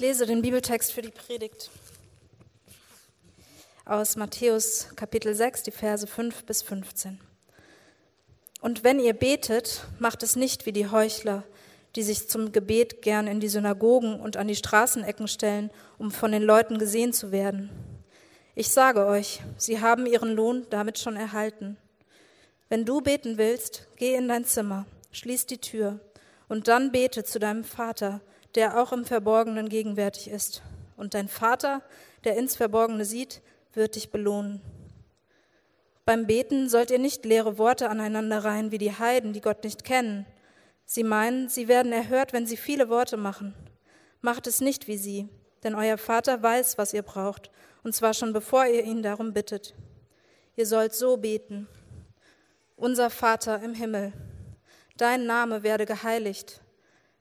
lese den Bibeltext für die Predigt aus Matthäus Kapitel 6, die Verse 5 bis 15. Und wenn ihr betet, macht es nicht wie die Heuchler, die sich zum Gebet gern in die Synagogen und an die Straßenecken stellen, um von den Leuten gesehen zu werden. Ich sage euch, sie haben ihren Lohn damit schon erhalten. Wenn du beten willst, geh in dein Zimmer, schließ die Tür und dann bete zu deinem Vater, der auch im Verborgenen gegenwärtig ist. Und dein Vater, der ins Verborgene sieht, wird dich belohnen. Beim Beten sollt ihr nicht leere Worte aneinander reihen wie die Heiden, die Gott nicht kennen. Sie meinen, sie werden erhört, wenn sie viele Worte machen. Macht es nicht wie sie, denn euer Vater weiß, was ihr braucht, und zwar schon bevor ihr ihn darum bittet. Ihr sollt so beten. Unser Vater im Himmel, dein Name werde geheiligt,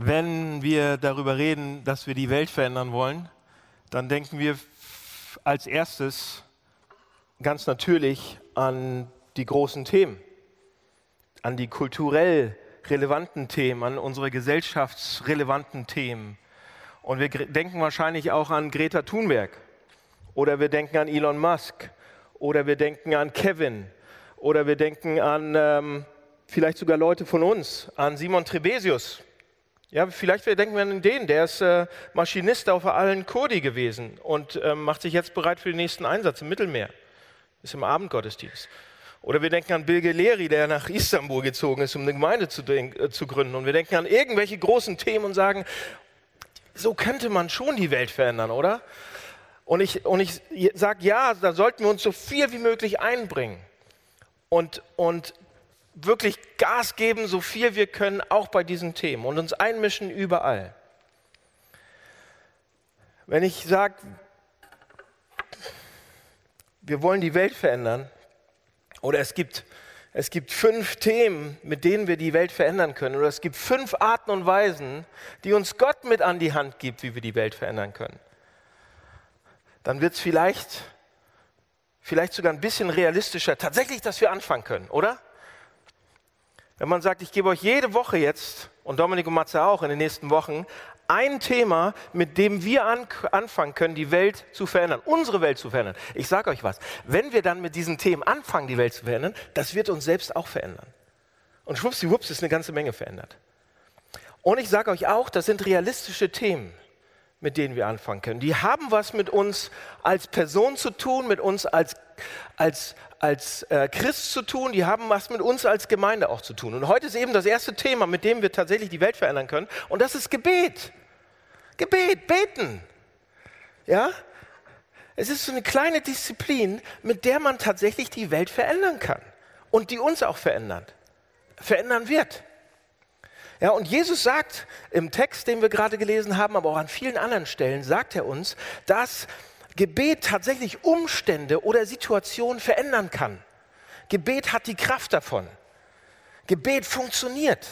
Wenn wir darüber reden, dass wir die Welt verändern wollen, dann denken wir als erstes ganz natürlich an die großen Themen, an die kulturell relevanten Themen, an unsere gesellschaftsrelevanten Themen. Und wir denken wahrscheinlich auch an Greta Thunberg oder wir denken an Elon Musk oder wir denken an Kevin oder wir denken an ähm, vielleicht sogar Leute von uns, an Simon Trebesius, ja, vielleicht denken wir an den, der ist äh, Maschinist auf Allen Kurdi gewesen und äh, macht sich jetzt bereit für den nächsten Einsatz im Mittelmeer. Ist im Abendgottesdienst. Oder wir denken an Bill Geleri, der nach Istanbul gezogen ist, um eine Gemeinde zu, äh, zu gründen. Und wir denken an irgendwelche großen Themen und sagen, so könnte man schon die Welt verändern, oder? Und ich, und ich sage, ja, da sollten wir uns so viel wie möglich einbringen. Und, und wirklich Gas geben, so viel wir können, auch bei diesen Themen und uns einmischen überall. Wenn ich sage, wir wollen die Welt verändern, oder es gibt, es gibt fünf Themen, mit denen wir die Welt verändern können, oder es gibt fünf Arten und Weisen, die uns Gott mit an die Hand gibt, wie wir die Welt verändern können, dann wird es vielleicht, vielleicht sogar ein bisschen realistischer, tatsächlich, dass wir anfangen können, oder? Wenn man sagt, ich gebe euch jede Woche jetzt, und Dominik und Matze auch in den nächsten Wochen, ein Thema, mit dem wir an, anfangen können, die Welt zu verändern, unsere Welt zu verändern. Ich sage euch was, wenn wir dann mit diesen Themen anfangen, die Welt zu verändern, das wird uns selbst auch verändern. Und schwuppsiwupps ist eine ganze Menge verändert. Und ich sage euch auch, das sind realistische Themen, mit denen wir anfangen können. Die haben was mit uns als Person zu tun, mit uns als, als, als äh, Christ zu tun, die haben was mit uns als Gemeinde auch zu tun. Und heute ist eben das erste Thema, mit dem wir tatsächlich die Welt verändern können. Und das ist Gebet. Gebet, beten. Ja? Es ist so eine kleine Disziplin, mit der man tatsächlich die Welt verändern kann. Und die uns auch verändert. Verändern wird. Ja, und Jesus sagt im Text, den wir gerade gelesen haben, aber auch an vielen anderen Stellen, sagt er uns, dass Gebet tatsächlich Umstände oder Situationen verändern kann. Gebet hat die Kraft davon. Gebet funktioniert.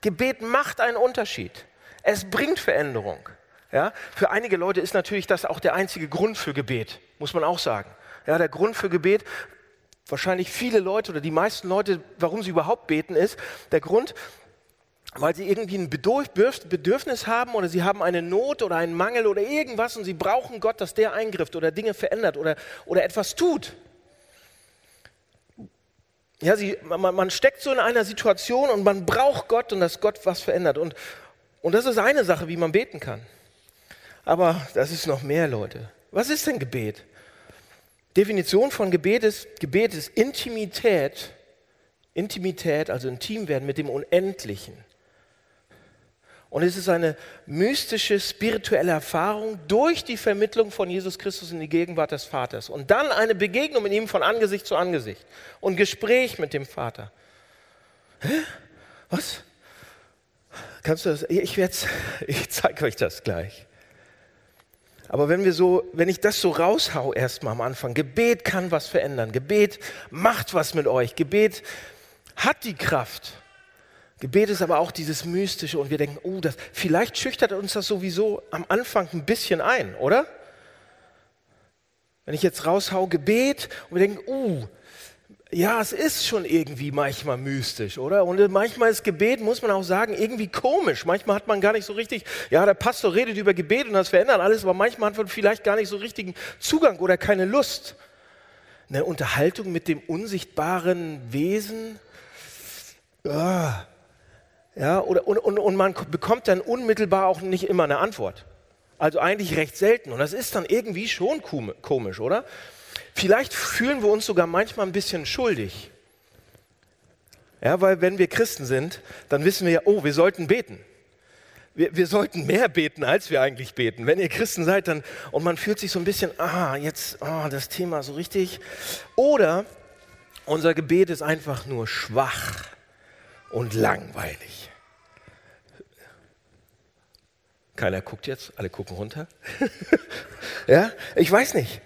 Gebet macht einen Unterschied. Es bringt Veränderung. Ja? Für einige Leute ist natürlich das auch der einzige Grund für Gebet, muss man auch sagen. Ja, der Grund für Gebet, wahrscheinlich viele Leute oder die meisten Leute, warum sie überhaupt beten, ist der Grund, weil sie irgendwie ein Bedürfnis haben oder sie haben eine Not oder einen Mangel oder irgendwas und sie brauchen Gott, dass der eingrifft oder Dinge verändert oder, oder etwas tut. Ja, sie, man, man steckt so in einer Situation und man braucht Gott und dass Gott was verändert. Und, und das ist eine Sache, wie man beten kann. Aber das ist noch mehr, Leute. Was ist denn Gebet? Definition von Gebet ist, Gebet ist Intimität, Intimität, also intim werden mit dem Unendlichen. Und es ist eine mystische, spirituelle Erfahrung durch die Vermittlung von Jesus Christus in die Gegenwart des Vaters. Und dann eine Begegnung mit ihm von Angesicht zu Angesicht und Gespräch mit dem Vater. Hä? Was? Kannst du das? Ich, ich zeige euch das gleich. Aber wenn wir so, wenn ich das so raushau erstmal am Anfang, Gebet kann was verändern. Gebet macht was mit euch. Gebet hat die Kraft. Gebet ist aber auch dieses Mystische und wir denken, oh, das, vielleicht schüchtert uns das sowieso am Anfang ein bisschen ein, oder? Wenn ich jetzt raushau Gebet und wir denken, uh, ja, es ist schon irgendwie manchmal mystisch, oder? Und manchmal ist Gebet, muss man auch sagen, irgendwie komisch. Manchmal hat man gar nicht so richtig, ja, der Pastor redet über Gebet und das verändert alles, aber manchmal hat man vielleicht gar nicht so richtigen Zugang oder keine Lust. Eine Unterhaltung mit dem unsichtbaren Wesen, ja, ja oder, und, und, und man bekommt dann unmittelbar auch nicht immer eine Antwort. Also eigentlich recht selten. Und das ist dann irgendwie schon komisch, oder? Vielleicht fühlen wir uns sogar manchmal ein bisschen schuldig. Ja, weil wenn wir Christen sind, dann wissen wir ja, oh, wir sollten beten. Wir, wir, sollten mehr beten, als wir eigentlich beten. Wenn ihr Christen seid, dann und man fühlt sich so ein bisschen, ah, jetzt, ah, das Thema so richtig. Oder unser Gebet ist einfach nur schwach und langweilig. Keiner guckt jetzt, alle gucken runter. ja, ich weiß nicht.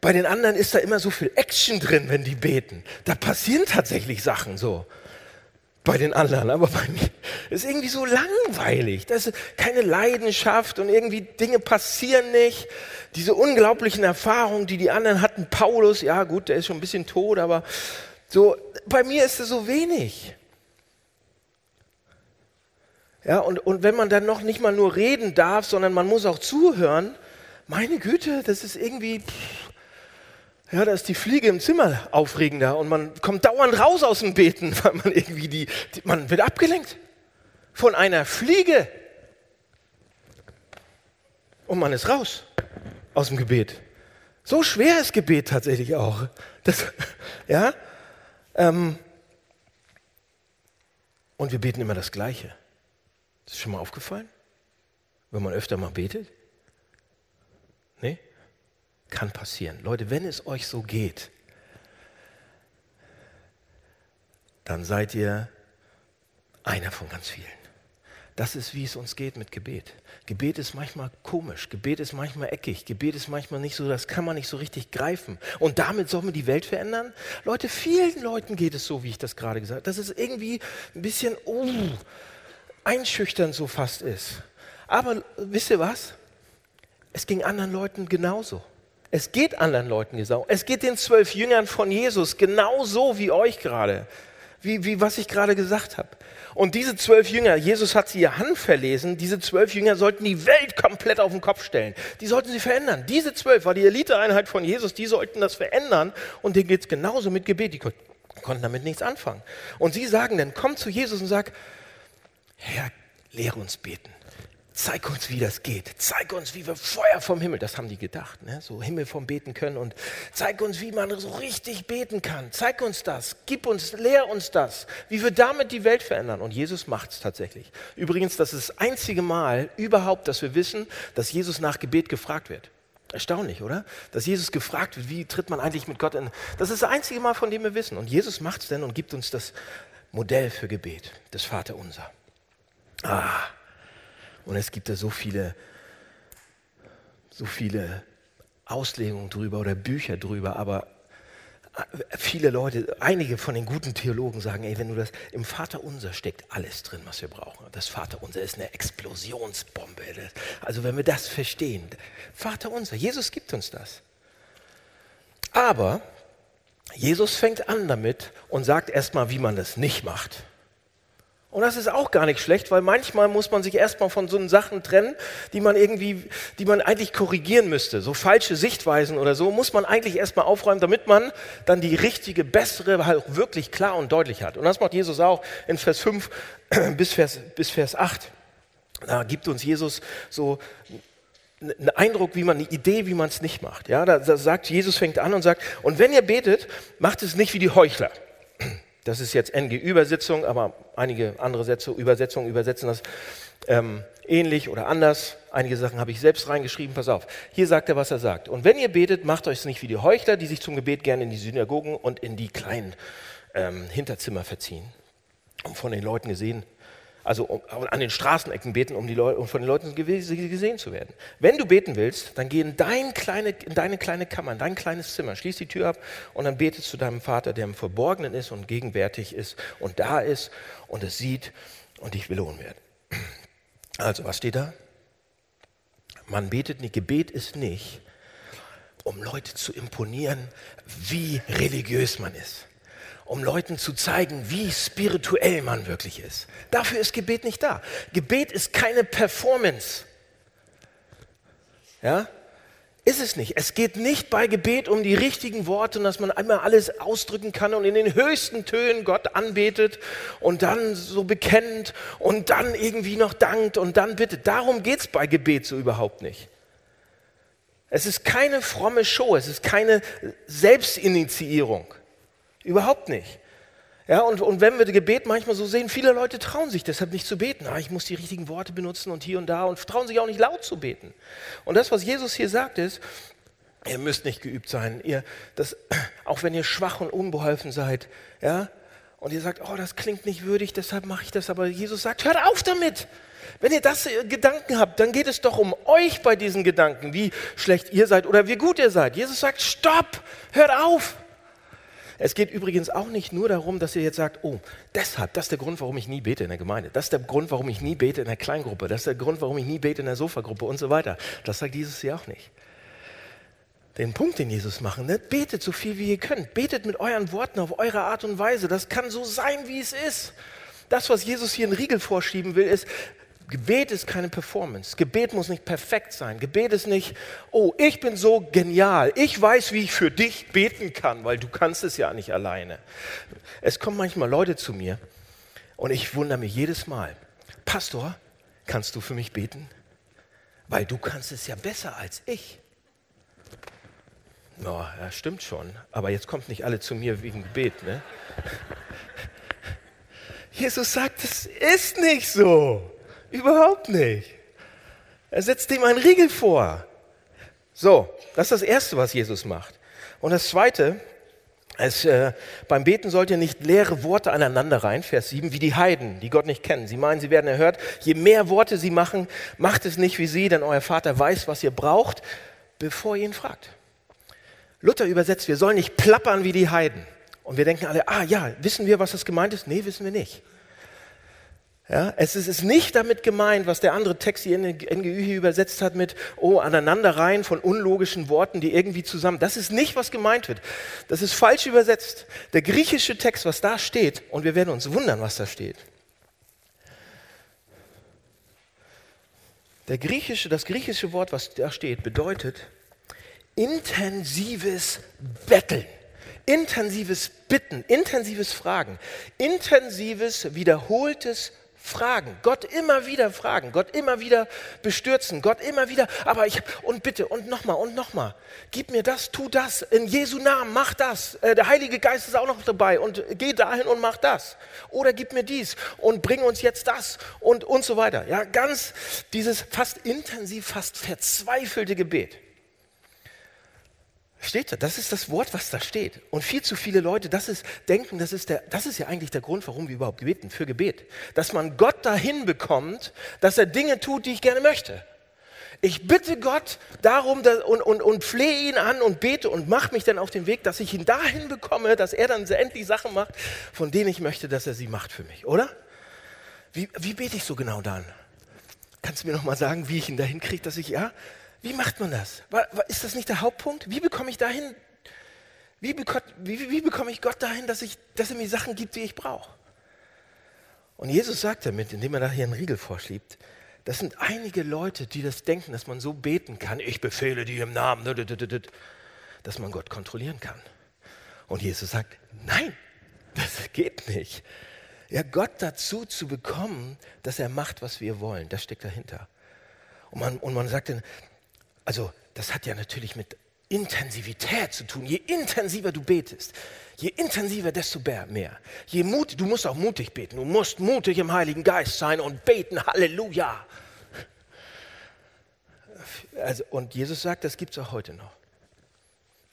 Bei den anderen ist da immer so viel Action drin, wenn die beten. Da passieren tatsächlich Sachen so. Bei den anderen, aber bei mir ist irgendwie so langweilig. Das ist keine Leidenschaft und irgendwie Dinge passieren nicht. Diese unglaublichen Erfahrungen, die die anderen hatten. Paulus, ja gut, der ist schon ein bisschen tot, aber so, bei mir ist es so wenig. Ja, und, und wenn man dann noch nicht mal nur reden darf, sondern man muss auch zuhören, meine Güte, das ist irgendwie, pff, ja, da ist die Fliege im Zimmer aufregender und man kommt dauernd raus aus dem Beten, weil man irgendwie die, die man wird abgelenkt von einer Fliege. Und man ist raus aus dem Gebet. So schwer ist Gebet tatsächlich auch. Das, ja, ähm, und wir beten immer das Gleiche. Ist schon mal aufgefallen? Wenn man öfter mal betet? Nee? Kann passieren. Leute, wenn es euch so geht, dann seid ihr einer von ganz vielen. Das ist, wie es uns geht mit Gebet. Gebet ist manchmal komisch, Gebet ist manchmal eckig, Gebet ist manchmal nicht so, das kann man nicht so richtig greifen. Und damit soll man die Welt verändern? Leute, vielen Leuten geht es so, wie ich das gerade gesagt habe. Das ist irgendwie ein bisschen uh, einschüchternd so fast ist. Aber wisst ihr was? Es ging anderen Leuten genauso. Es geht anderen Leuten genauso. Es geht den zwölf Jüngern von Jesus genauso wie euch gerade, wie, wie was ich gerade gesagt habe. Und diese zwölf Jünger, Jesus hat sie ihr Hand verlesen, diese zwölf Jünger sollten die Welt komplett auf den Kopf stellen. Die sollten sie verändern. Diese zwölf war die Eliteeinheit von Jesus, die sollten das verändern. Und denen geht es genauso mit Gebet. Die konnten damit nichts anfangen. Und sie sagen dann, komm zu Jesus und sag, Herr, lehre uns beten. Zeig uns, wie das geht. Zeig uns, wie wir Feuer vom Himmel, das haben die gedacht, ne? so Himmel vom Beten können. Und zeig uns, wie man so richtig beten kann. Zeig uns das. Gib uns, lehr uns das. Wie wir damit die Welt verändern. Und Jesus macht es tatsächlich. Übrigens, das ist das einzige Mal überhaupt, dass wir wissen, dass Jesus nach Gebet gefragt wird. Erstaunlich, oder? Dass Jesus gefragt wird, wie tritt man eigentlich mit Gott in. Das ist das einzige Mal, von dem wir wissen. Und Jesus macht es denn und gibt uns das Modell für Gebet, das Vaterunser. Ah. Und es gibt da so viele, so viele Auslegungen drüber oder Bücher drüber, aber äh, viele Leute, einige von den guten Theologen sagen, ey, wenn du das, im Vaterunser steckt alles drin, was wir brauchen. Das Vaterunser ist eine Explosionsbombe. Also wenn wir das verstehen, Vaterunser, Jesus gibt uns das. Aber Jesus fängt an damit und sagt erstmal, wie man das nicht macht. Und das ist auch gar nicht schlecht, weil manchmal muss man sich erstmal von so Sachen trennen, die man irgendwie, die man eigentlich korrigieren müsste. So falsche Sichtweisen oder so muss man eigentlich erstmal aufräumen, damit man dann die richtige, bessere halt wirklich klar und deutlich hat. Und das macht Jesus auch in Vers 5 bis Vers, bis Vers 8. Da gibt uns Jesus so einen Eindruck, wie man, eine Idee, wie man es nicht macht. Ja, da, da sagt Jesus fängt an und sagt, und wenn ihr betet, macht es nicht wie die Heuchler. Das ist jetzt NG-Übersetzung, aber einige andere Sätze, Übersetzungen übersetzen das ähm, ähnlich oder anders. Einige Sachen habe ich selbst reingeschrieben. Pass auf. Hier sagt er, was er sagt. Und wenn ihr betet, macht euch nicht wie die Heuchler, die sich zum Gebet gerne in die Synagogen und in die kleinen ähm, Hinterzimmer verziehen. Und von den Leuten gesehen Also an den Straßenecken beten, um, um von den Leuten gesehen zu werden. Wenn du beten willst, dann geh in, dein kleine, in deine kleine Kammer, in dein kleines Zimmer, schließ die Tür ab und dann betest zu deinem Vater, der im Verborgenen ist und gegenwärtig ist und da ist und es sieht und dich belohnen wird. Also, was steht da? Man betet nicht. Gebet ist nicht, um Leute zu imponieren, wie religiös man ist um Leuten zu zeigen, wie spirituell man wirklich ist. Dafür ist Gebet nicht da. Gebet ist keine Performance. Ja? Ist es nicht. Es geht nicht bei Gebet um die richtigen Worte und dass man einmal alles ausdrücken kann und in den höchsten Tönen Gott anbetet und dann so bekennt und dann irgendwie noch dankt und dann bittet. Darum geht es bei Gebet so überhaupt nicht. Es ist keine fromme Show, es ist keine Selbstinitiierung. Überhaupt nicht. Ja, und, und wenn wir das Gebet manchmal so sehen, viele Leute trauen sich deshalb nicht zu beten. Ah, ich muss die richtigen Worte benutzen und hier und da und trauen sich auch nicht laut zu beten. Und das, was Jesus hier sagt, ist, ihr müsst nicht geübt sein. Ihr, das, auch wenn ihr schwach und unbeholfen seid, ja, und ihr sagt, oh, das klingt nicht würdig, deshalb mache ich das. Aber Jesus sagt, hört auf damit. Wenn ihr das äh, Gedanken habt, dann geht es doch um euch bei diesen Gedanken, wie schlecht ihr seid oder wie gut ihr seid. Jesus sagt, stopp, hört auf. Es geht übrigens auch nicht nur darum, dass ihr jetzt sagt, oh, deshalb, das ist der Grund, warum ich nie bete in der Gemeinde. Das ist der Grund, warum ich nie bete in der Kleingruppe. Das ist der Grund, warum ich nie bete in der Sofagruppe und so weiter. Das sagt Jesus hier auch nicht. Den Punkt, den Jesus macht, ne? betet so viel wie ihr könnt. Betet mit euren Worten auf eure Art und Weise. Das kann so sein, wie es ist. Das, was Jesus hier in Riegel vorschieben will, ist, Gebet ist keine Performance. Gebet muss nicht perfekt sein. Gebet ist nicht, oh, ich bin so genial. Ich weiß, wie ich für dich beten kann, weil du kannst es ja nicht alleine. Es kommen manchmal Leute zu mir und ich wundere mich jedes Mal. Pastor, kannst du für mich beten? Weil du kannst es ja besser als ich. No, stimmt schon. Aber jetzt kommt nicht alle zu mir wegen Gebet, ne? Jesus sagt, es ist nicht so. Überhaupt nicht. Er setzt dem einen Riegel vor. So, das ist das Erste, was Jesus macht. Und das Zweite, es, äh, beim Beten sollt ihr nicht leere Worte aneinander rein, Vers 7, wie die Heiden, die Gott nicht kennen. Sie meinen, sie werden erhört. Je mehr Worte sie machen, macht es nicht wie sie, denn euer Vater weiß, was ihr braucht, bevor ihr ihn fragt. Luther übersetzt, wir sollen nicht plappern wie die Heiden. Und wir denken alle, ah ja, wissen wir, was das gemeint ist? Nee, wissen wir nicht. Ja, es ist nicht damit gemeint, was der andere Text hier in den NGÜ hier übersetzt hat mit, oh, aneinanderreihen von unlogischen Worten, die irgendwie zusammen. Das ist nicht, was gemeint wird. Das ist falsch übersetzt. Der griechische Text, was da steht, und wir werden uns wundern, was da steht. Der griechische, das griechische Wort, was da steht, bedeutet intensives Betteln intensives Bitten, intensives Fragen, intensives, wiederholtes fragen, Gott immer wieder fragen, Gott immer wieder bestürzen, Gott immer wieder, aber ich, und bitte, und nochmal, und nochmal, gib mir das, tu das, in Jesu Namen, mach das. Äh, der Heilige Geist ist auch noch dabei und geh dahin und mach das. Oder gib mir dies und bring uns jetzt das und, und so weiter. Ja, ganz dieses fast intensiv, fast verzweifelte Gebet. Steht da, das ist das Wort, was da steht. Und viel zu viele Leute, das ist, denken, das ist, der, das ist ja eigentlich der Grund, warum wir überhaupt beten, für Gebet. Dass man Gott dahin bekommt, dass er Dinge tut, die ich gerne möchte. Ich bitte Gott darum und, und, und flehe ihn an und bete und mache mich dann auf den Weg, dass ich ihn dahin bekomme, dass er dann endlich Sachen macht, von denen ich möchte, dass er sie macht für mich, oder? Wie, wie bete ich so genau dann? Kannst du mir noch mal sagen, wie ich ihn dahin kriege, dass ich, ja, wie macht man das? Ist das nicht der Hauptpunkt? Wie bekomme ich dahin, wie, bekomme, wie, wie bekomme ich Gott dahin, dass, ich, dass er mir Sachen gibt, die ich brauche? Und Jesus sagt damit, indem er da hier einen Riegel vorschiebt, das sind einige Leute, die das denken, dass man so beten kann, ich befehle dir im Namen, dass man Gott kontrollieren kann. Und Jesus sagt, nein, das geht nicht. Ja, Gott dazu zu bekommen, dass er macht, was wir wollen, das steckt dahinter. Und man, und man sagt dann, also das hat ja natürlich mit Intensivität zu tun. Je intensiver du betest, je intensiver, desto mehr. Je mut, du musst auch mutig beten. Du musst mutig im Heiligen Geist sein und beten. Halleluja. Also, und Jesus sagt, das gibt es auch heute noch.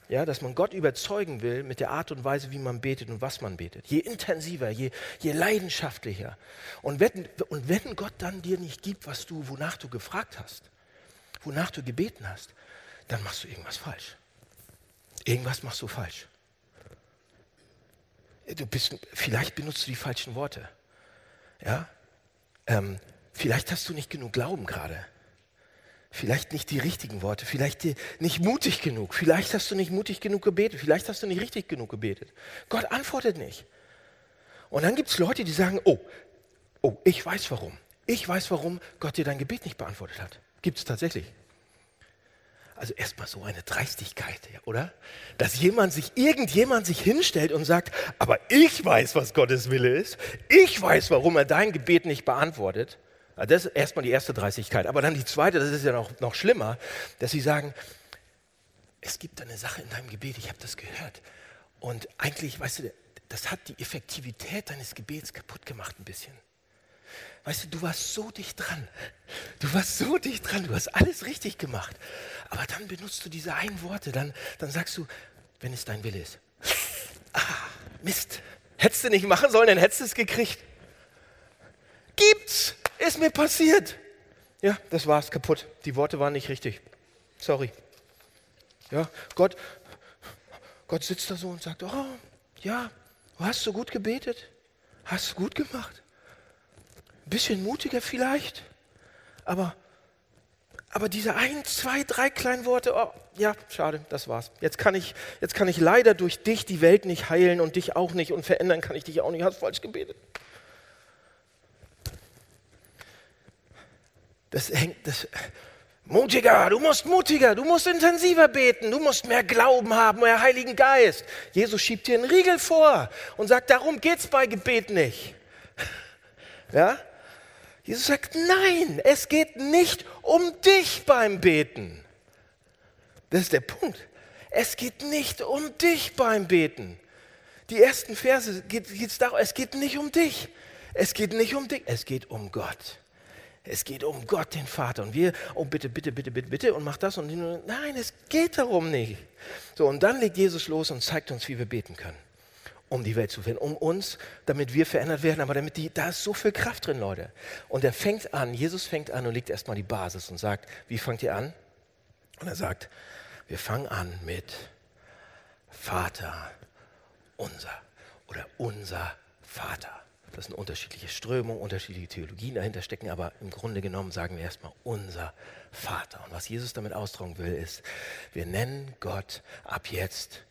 Ja, dass man Gott überzeugen will mit der Art und Weise, wie man betet und was man betet. Je intensiver, je, je leidenschaftlicher. Und wenn, und wenn Gott dann dir nicht gibt, was du, wonach du gefragt hast, wonach du gebeten hast, dann machst du irgendwas falsch. Irgendwas machst du falsch. Du bist, vielleicht benutzt du die falschen Worte. Ja? Ähm, vielleicht hast du nicht genug Glauben gerade. Vielleicht nicht die richtigen Worte, vielleicht nicht mutig genug, vielleicht hast du nicht mutig genug gebetet, vielleicht hast du nicht richtig genug gebetet. Gott antwortet nicht. Und dann gibt es Leute, die sagen, oh, oh, ich weiß warum. Ich weiß, warum Gott dir dein Gebet nicht beantwortet hat. Gibt es tatsächlich. Also erstmal so eine Dreistigkeit, oder? Dass jemand sich, irgendjemand sich hinstellt und sagt, aber ich weiß, was Gottes Wille ist. Ich weiß, warum er dein Gebet nicht beantwortet. Also das ist erstmal die erste Dreistigkeit. Aber dann die zweite, das ist ja noch, noch schlimmer, dass sie sagen, es gibt eine Sache in deinem Gebet, ich habe das gehört. Und eigentlich, weißt du, das hat die Effektivität deines Gebets kaputt gemacht ein bisschen. Weißt du, du warst so dicht dran. Du warst so dicht dran, du hast alles richtig gemacht. Aber dann benutzt du diese einen Worte, dann, dann sagst du, wenn es dein Wille ist. Ah, Mist. Hättest du nicht machen sollen, dann hättest du es gekriegt. Gibt's. Ist mir passiert. Ja, das war's, kaputt. Die Worte waren nicht richtig. Sorry. Ja, Gott, Gott sitzt da so und sagt, oh, ja, du hast so gut gebetet. Hast du gut gemacht. Ein bisschen mutiger vielleicht, aber, aber diese ein, zwei, drei kleinen Worte, oh, ja, schade, das war's. Jetzt kann, ich, jetzt kann ich leider durch dich die Welt nicht heilen und dich auch nicht und verändern kann ich dich auch nicht. Hast falsch gebetet. Das hängt, das, mutiger, du musst mutiger, du musst intensiver beten, du musst mehr Glauben haben, mehr Heiligen Geist. Jesus schiebt dir einen Riegel vor und sagt, darum geht's bei Gebet nicht. Ja? Jesus sagt, nein, es geht nicht um dich beim Beten. Das ist der Punkt. Es geht nicht um dich beim Beten. Die ersten Verse geht es darum, es geht nicht um dich. Es geht nicht um dich, es geht um Gott. Es geht um Gott, den Vater. Und wir, oh bitte, bitte, bitte, bitte, bitte, und mach das und nein, es geht darum nicht. So, und dann legt Jesus los und zeigt uns, wie wir beten können, um die Welt zu finden, um uns, damit wir verändert werden, aber damit die, da ist so viel Kraft drin, Leute. Und er fängt an, Jesus fängt an und legt erstmal die Basis und sagt, wie fangt ihr an? Und er sagt, wir fangen an mit Vater unser oder unser Vater. Das sind unterschiedliche Strömungen, unterschiedliche Theologien dahinter stecken, aber im Grunde genommen sagen wir erstmal unser Vater. Und was Jesus damit ausdrücken will, ist, wir nennen Gott ab jetzt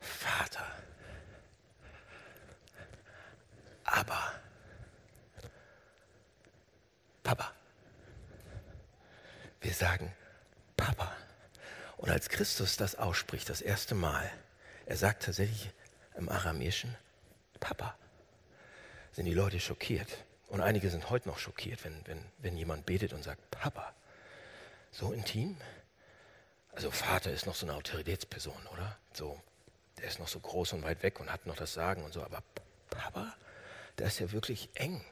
Vater. Aber Papa. Wir sagen Papa. Und als Christus das ausspricht, das erste Mal, er sagt tatsächlich im Aramäischen Papa sind die Leute schockiert. Und einige sind heute noch schockiert, wenn, wenn, wenn jemand betet und sagt, Papa, so intim? Also Vater ist noch so eine Autoritätsperson, oder? So, der ist noch so groß und weit weg und hat noch das Sagen und so. Aber Papa, der ist ja wirklich eng.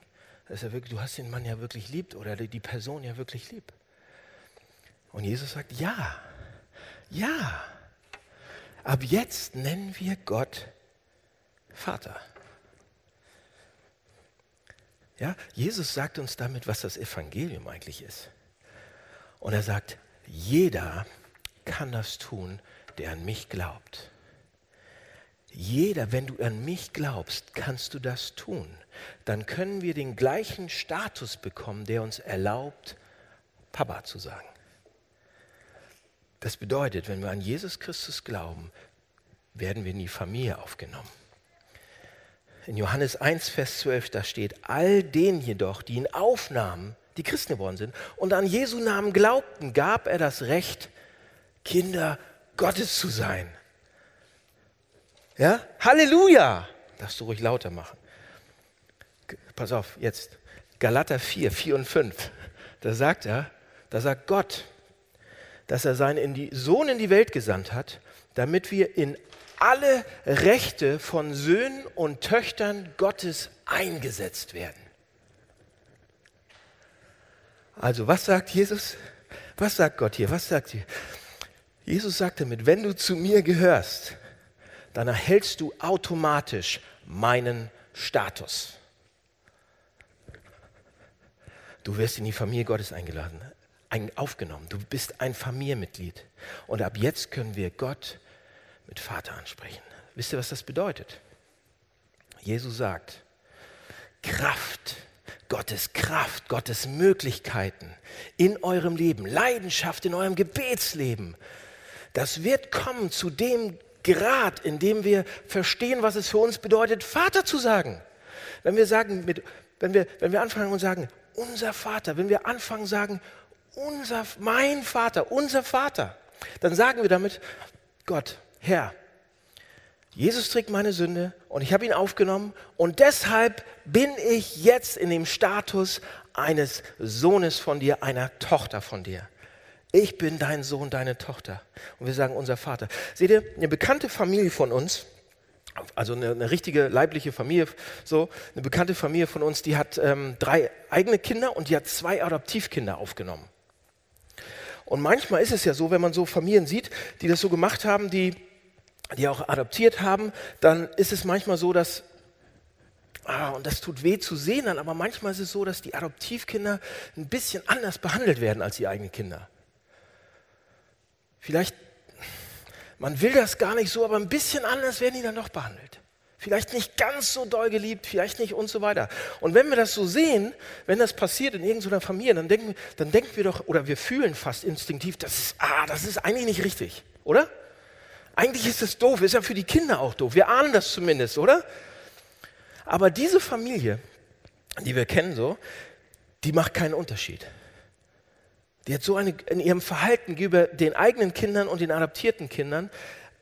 Das ist ja wirklich, du hast den Mann ja wirklich lieb oder die Person ja wirklich lieb. Und Jesus sagt, ja, ja. Ab jetzt nennen wir Gott Vater. Ja, Jesus sagt uns damit, was das Evangelium eigentlich ist. Und er sagt, jeder kann das tun, der an mich glaubt. Jeder, wenn du an mich glaubst, kannst du das tun. Dann können wir den gleichen Status bekommen, der uns erlaubt, Papa zu sagen. Das bedeutet, wenn wir an Jesus Christus glauben, werden wir in die Familie aufgenommen in Johannes 1, Vers 12, da steht, all denen jedoch, die ihn aufnahmen, die Christen geworden sind und an Jesu Namen glaubten, gab er das Recht, Kinder Gottes zu sein. Ja? Halleluja! Darfst du ruhig lauter machen. Pass auf, jetzt. Galater 4, 4 und 5. Da sagt er, da sagt Gott, dass er seinen Sohn in die Welt gesandt hat, damit wir in alle Rechte von Söhnen und Töchtern Gottes eingesetzt werden. Also was sagt Jesus? Was sagt Gott hier? Was sagt hier? Jesus sagt damit, wenn du zu mir gehörst, dann erhältst du automatisch meinen Status. Du wirst in die Familie Gottes eingeladen, ein, aufgenommen. Du bist ein Familienmitglied. Und ab jetzt können wir Gott mit Vater ansprechen. Wisst ihr, was das bedeutet? Jesus sagt, Kraft, Gottes Kraft, Gottes Möglichkeiten in eurem Leben, Leidenschaft in eurem Gebetsleben, das wird kommen zu dem Grad, in dem wir verstehen, was es für uns bedeutet, Vater zu sagen. Wenn wir sagen, mit, wenn, wir, wenn wir anfangen und sagen, unser Vater, wenn wir anfangen sagen, unser, mein Vater, unser Vater, dann sagen wir damit, Gott, Herr, Jesus trägt meine Sünde und ich habe ihn aufgenommen und deshalb bin ich jetzt in dem Status eines Sohnes von dir, einer Tochter von dir. Ich bin dein Sohn, deine Tochter. Und wir sagen unser Vater. Seht ihr, eine bekannte Familie von uns, also eine, eine richtige leibliche Familie, so eine bekannte Familie von uns, die hat ähm, drei eigene Kinder und die hat zwei Adoptivkinder aufgenommen. Und manchmal ist es ja so, wenn man so Familien sieht, die das so gemacht haben, die, die auch adoptiert haben, dann ist es manchmal so, dass Ah, und das tut weh zu sehen, aber manchmal ist es so, dass die Adoptivkinder ein bisschen anders behandelt werden als die eigenen Kinder. Vielleicht, man will das gar nicht so, aber ein bisschen anders werden die dann doch behandelt. Vielleicht nicht ganz so doll geliebt, vielleicht nicht und so weiter. Und wenn wir das so sehen, wenn das passiert in irgendeiner Familie, dann denken, dann denken wir doch, oder wir fühlen fast instinktiv, das ist, ah, das ist eigentlich nicht richtig, oder? Eigentlich ist es doof, ist ja für die Kinder auch doof. Wir ahnen das zumindest, oder? Aber diese Familie, die wir kennen so, die macht keinen Unterschied. Die hat so eine, in ihrem Verhalten gegenüber den eigenen Kindern und den adoptierten Kindern,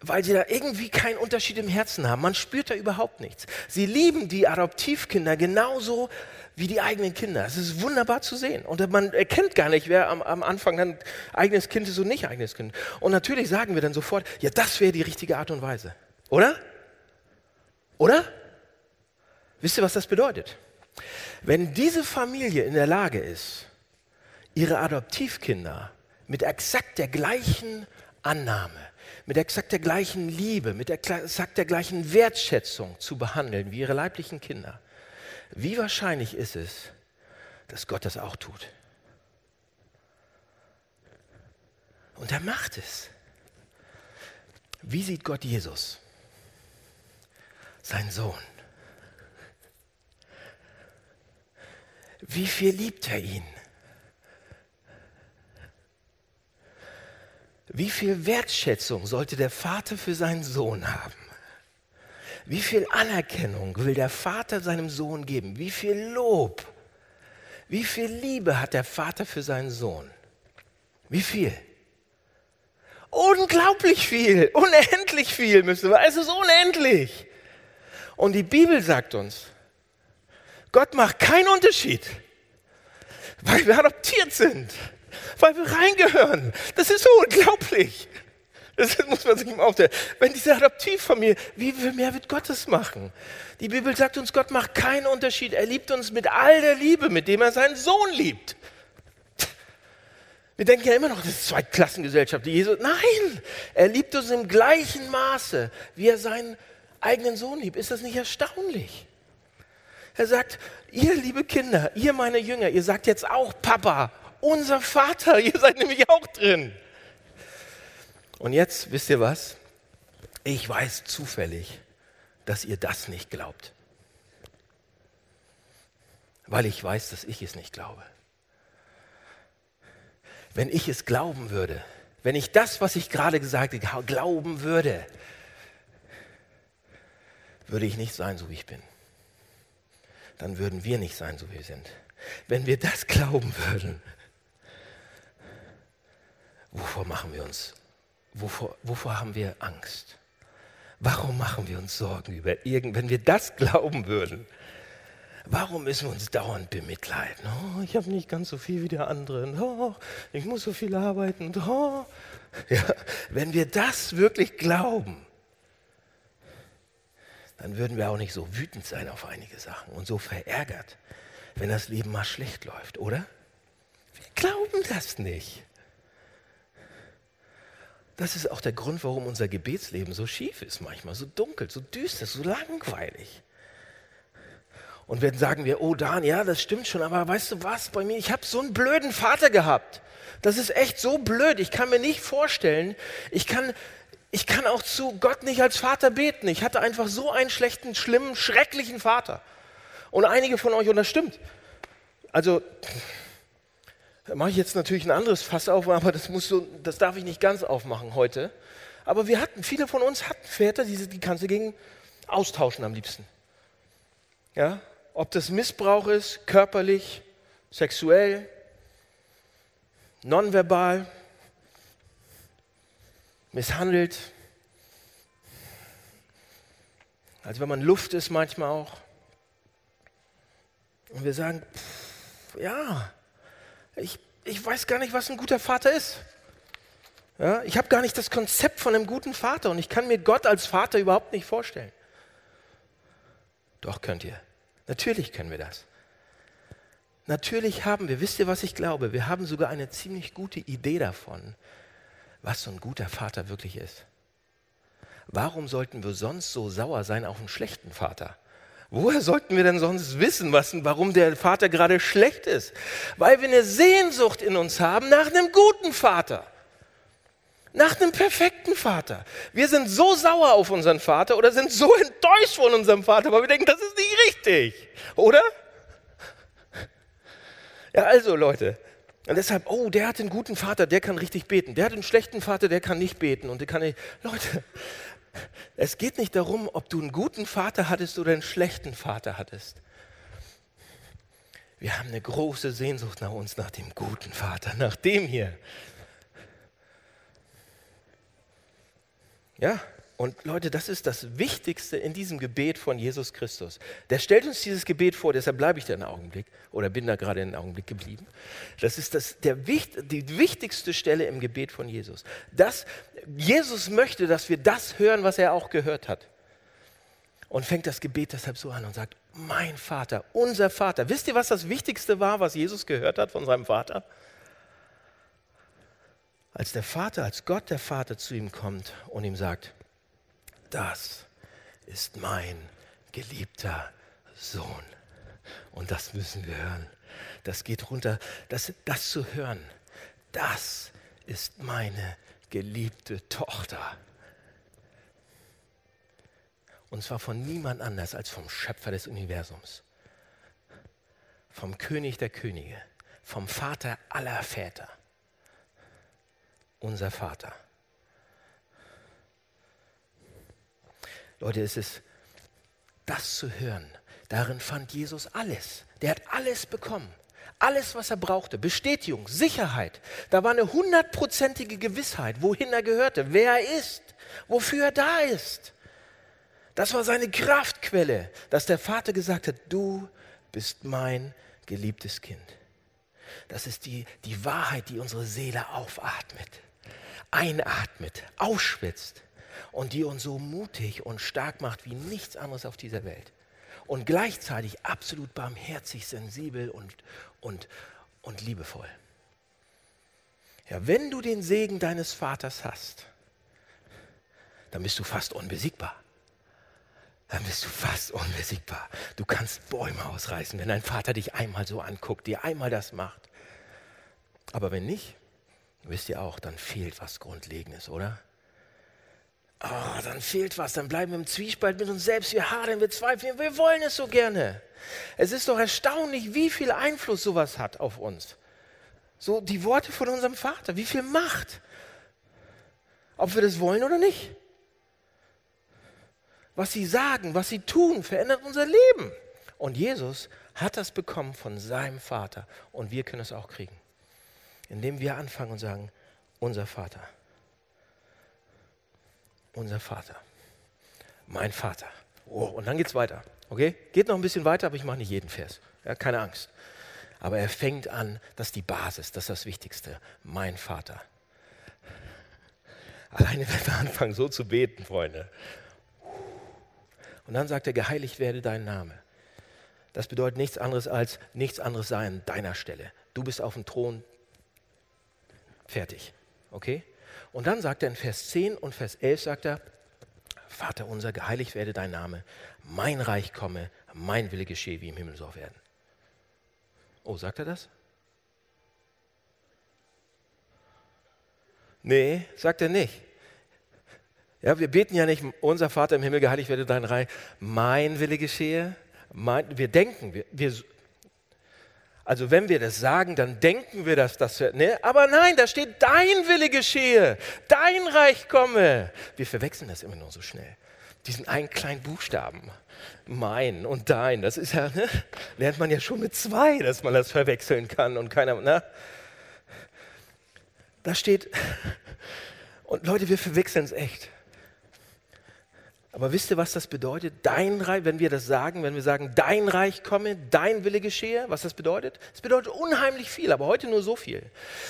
weil sie da irgendwie keinen Unterschied im Herzen haben. Man spürt da überhaupt nichts. Sie lieben die Adoptivkinder genauso wie die eigenen Kinder. Es ist wunderbar zu sehen. Und man erkennt gar nicht, wer am, am Anfang dann eigenes Kind ist und nicht eigenes Kind. Und natürlich sagen wir dann sofort, ja, das wäre die richtige Art und Weise. Oder? Oder? Wisst ihr, was das bedeutet? Wenn diese Familie in der Lage ist, ihre Adoptivkinder mit exakt der gleichen Annahme, mit exakt der gleichen Liebe, mit exakt der gleichen Wertschätzung zu behandeln wie ihre leiblichen Kinder, wie wahrscheinlich ist es, dass Gott das auch tut? Und er macht es. Wie sieht Gott Jesus? Sein Sohn. Wie viel liebt er ihn? Wie viel Wertschätzung sollte der Vater für seinen Sohn haben? Wie viel Anerkennung will der Vater seinem Sohn geben? Wie viel Lob? Wie viel Liebe hat der Vater für seinen Sohn? Wie viel? Unglaublich viel, unendlich viel müssen wir. Es ist unendlich. Und die Bibel sagt uns, Gott macht keinen Unterschied, weil wir adoptiert sind weil wir reingehören. Das ist so unglaublich. Das muss man sich mal aufstellen. Wenn diese Adoptivfamilie, wie viel mehr wird Gott das machen? Die Bibel sagt uns, Gott macht keinen Unterschied. Er liebt uns mit all der Liebe, mit dem er seinen Sohn liebt. Wir denken ja immer noch, das ist Zweitklassengesellschaft. Jesus, nein, er liebt uns im gleichen Maße, wie er seinen eigenen Sohn liebt. Ist das nicht erstaunlich? Er sagt, ihr liebe Kinder, ihr meine Jünger, ihr sagt jetzt auch Papa unser Vater, ihr seid nämlich auch drin. Und jetzt wisst ihr was? Ich weiß zufällig, dass ihr das nicht glaubt. Weil ich weiß, dass ich es nicht glaube. Wenn ich es glauben würde, wenn ich das, was ich gerade gesagt habe, glauben würde, würde ich nicht sein, so wie ich bin. Dann würden wir nicht sein, so wie wir sind. Wenn wir das glauben würden, Wovor machen wir uns? Wovor, wovor haben wir Angst? Warum machen wir uns Sorgen über irgend, wenn wir das glauben würden? Warum müssen wir uns dauernd bemitleiden? Oh, ich habe nicht ganz so viel wie der andere. Oh, ich muss so viel arbeiten. Oh. Ja, wenn wir das wirklich glauben, dann würden wir auch nicht so wütend sein auf einige Sachen und so verärgert, wenn das Leben mal schlecht läuft, oder? Wir glauben das nicht. Das ist auch der Grund, warum unser Gebetsleben so schief ist manchmal, so dunkel, so düster, so langweilig. Und dann sagen wir, oh Dan, ja, das stimmt schon, aber weißt du was, bei mir, ich habe so einen blöden Vater gehabt. Das ist echt so blöd. Ich kann mir nicht vorstellen, ich kann, ich kann auch zu Gott nicht als Vater beten. Ich hatte einfach so einen schlechten, schlimmen, schrecklichen Vater. Und einige von euch, und das stimmt. Also, da mache ich jetzt natürlich ein anderes Fass auf, aber das, muss so, das darf ich nicht ganz aufmachen heute. Aber wir hatten, viele von uns hatten Väter, die, die kannst du gegen austauschen am liebsten. Ja, ob das Missbrauch ist, körperlich, sexuell, nonverbal, misshandelt. Also wenn man Luft ist manchmal auch. Und wir sagen, pff, ja, ich, ich weiß gar nicht, was ein guter Vater ist. Ja, ich habe gar nicht das Konzept von einem guten Vater und ich kann mir Gott als Vater überhaupt nicht vorstellen. Doch könnt ihr. Natürlich können wir das. Natürlich haben wir, wisst ihr, was ich glaube? Wir haben sogar eine ziemlich gute Idee davon, was so ein guter Vater wirklich ist. Warum sollten wir sonst so sauer sein auf einen schlechten Vater? Woher sollten wir denn sonst wissen, was, warum der Vater gerade schlecht ist? Weil wir eine Sehnsucht in uns haben nach einem guten Vater. Nach einem perfekten Vater. Wir sind so sauer auf unseren Vater oder sind so enttäuscht von unserem Vater, weil wir denken, das ist nicht richtig. Oder? Ja, also Leute. Und deshalb, oh, der hat einen guten Vater, der kann richtig beten. Der hat einen schlechten Vater, der kann nicht beten. Und der kann nicht. Leute, es geht nicht darum, ob du einen guten Vater hattest oder einen schlechten Vater hattest. Wir haben eine große Sehnsucht nach uns, nach dem guten Vater, nach dem hier. Ja, und Leute, das ist das Wichtigste in diesem Gebet von Jesus Christus. Der stellt uns dieses Gebet vor, deshalb bleibe ich da einen Augenblick oder bin da gerade einen Augenblick geblieben. Das ist das, der, die wichtigste Stelle im Gebet von Jesus. Das, Jesus möchte, dass wir das hören, was er auch gehört hat. Und fängt das Gebet deshalb so an und sagt, mein Vater, unser Vater. Wisst ihr, was das Wichtigste war, was Jesus gehört hat von seinem Vater? als der Vater, als Gott der Vater zu ihm kommt und ihm sagt, das ist mein geliebter Sohn. Und das müssen wir hören. Das geht runter, das, das zu hören. Das ist meine geliebte Tochter. Und zwar von niemand anders als vom Schöpfer des Universums. Vom König der Könige, vom Vater aller Väter unser Vater. Leute, es ist das zu hören. Darin fand Jesus alles. Der hat alles bekommen. Alles, was er brauchte. Bestätigung, Sicherheit. Da war eine hundertprozentige Gewissheit, wohin er gehörte, wer er ist, wofür er da ist. Das war seine Kraftquelle, dass der Vater gesagt hat, du bist mein geliebtes Kind. Das ist die, die Wahrheit, die unsere Seele aufatmet einatmet, ausschwitzt und die uns so mutig und stark macht wie nichts anderes auf dieser Welt. Und gleichzeitig absolut barmherzig, sensibel und, und, und liebevoll. Ja, wenn du den Segen deines Vaters hast, dann bist du fast unbesiegbar. Dann bist du fast unbesiegbar. Du kannst Bäume ausreißen, wenn dein Vater dich einmal so anguckt, dir einmal das macht. Aber wenn nicht, wisst ihr auch, dann fehlt was Grundlegendes, oder? Oh, dann fehlt was, dann bleiben wir im Zwiespalt mit uns selbst, wir hadern, wir zweifeln, wir wollen es so gerne. Es ist doch erstaunlich, wie viel Einfluss sowas hat auf uns. So die Worte von unserem Vater, wie viel Macht. Ob wir das wollen oder nicht. Was sie sagen, was sie tun, verändert unser Leben. Und Jesus hat das bekommen von seinem Vater und wir können es auch kriegen indem wir anfangen und sagen, unser Vater, unser Vater, mein Vater. Oh, und dann geht es weiter. Okay? Geht noch ein bisschen weiter, aber ich mache nicht jeden Vers. Ja, keine Angst. Aber er fängt an, das ist die Basis, das ist das Wichtigste. Mein Vater. Alleine, wenn wir anfangen, so zu beten, Freunde. Und dann sagt er, geheiligt werde dein Name. Das bedeutet nichts anderes als nichts anderes sei an deiner Stelle. Du bist auf dem Thron, Fertig. Okay? Und dann sagt er in Vers 10 und Vers 11 sagt er, Vater unser, geheiligt werde dein Name, mein Reich komme, mein Wille geschehe wie im Himmel so auf Erden. Oh, sagt er das? Nee, sagt er nicht. Ja, wir beten ja nicht, unser Vater im Himmel, geheiligt werde dein Reich, mein Wille geschehe. Mein, wir denken, wir, wir, also wenn wir das sagen, dann denken wir, dass das, ne? aber nein, da steht, dein Wille geschehe, dein Reich komme. Wir verwechseln das immer nur so schnell. Diesen einen kleinen Buchstaben, mein und dein, das ist ja, ne? lernt man ja schon mit zwei, dass man das verwechseln kann und keiner, ne? Da steht, und Leute, wir verwechseln es echt. Aber wisst ihr, was das bedeutet? Dein Reich, wenn wir das sagen, wenn wir sagen, dein Reich komme, dein Wille geschehe, was das bedeutet? Es bedeutet unheimlich viel, aber heute nur so viel.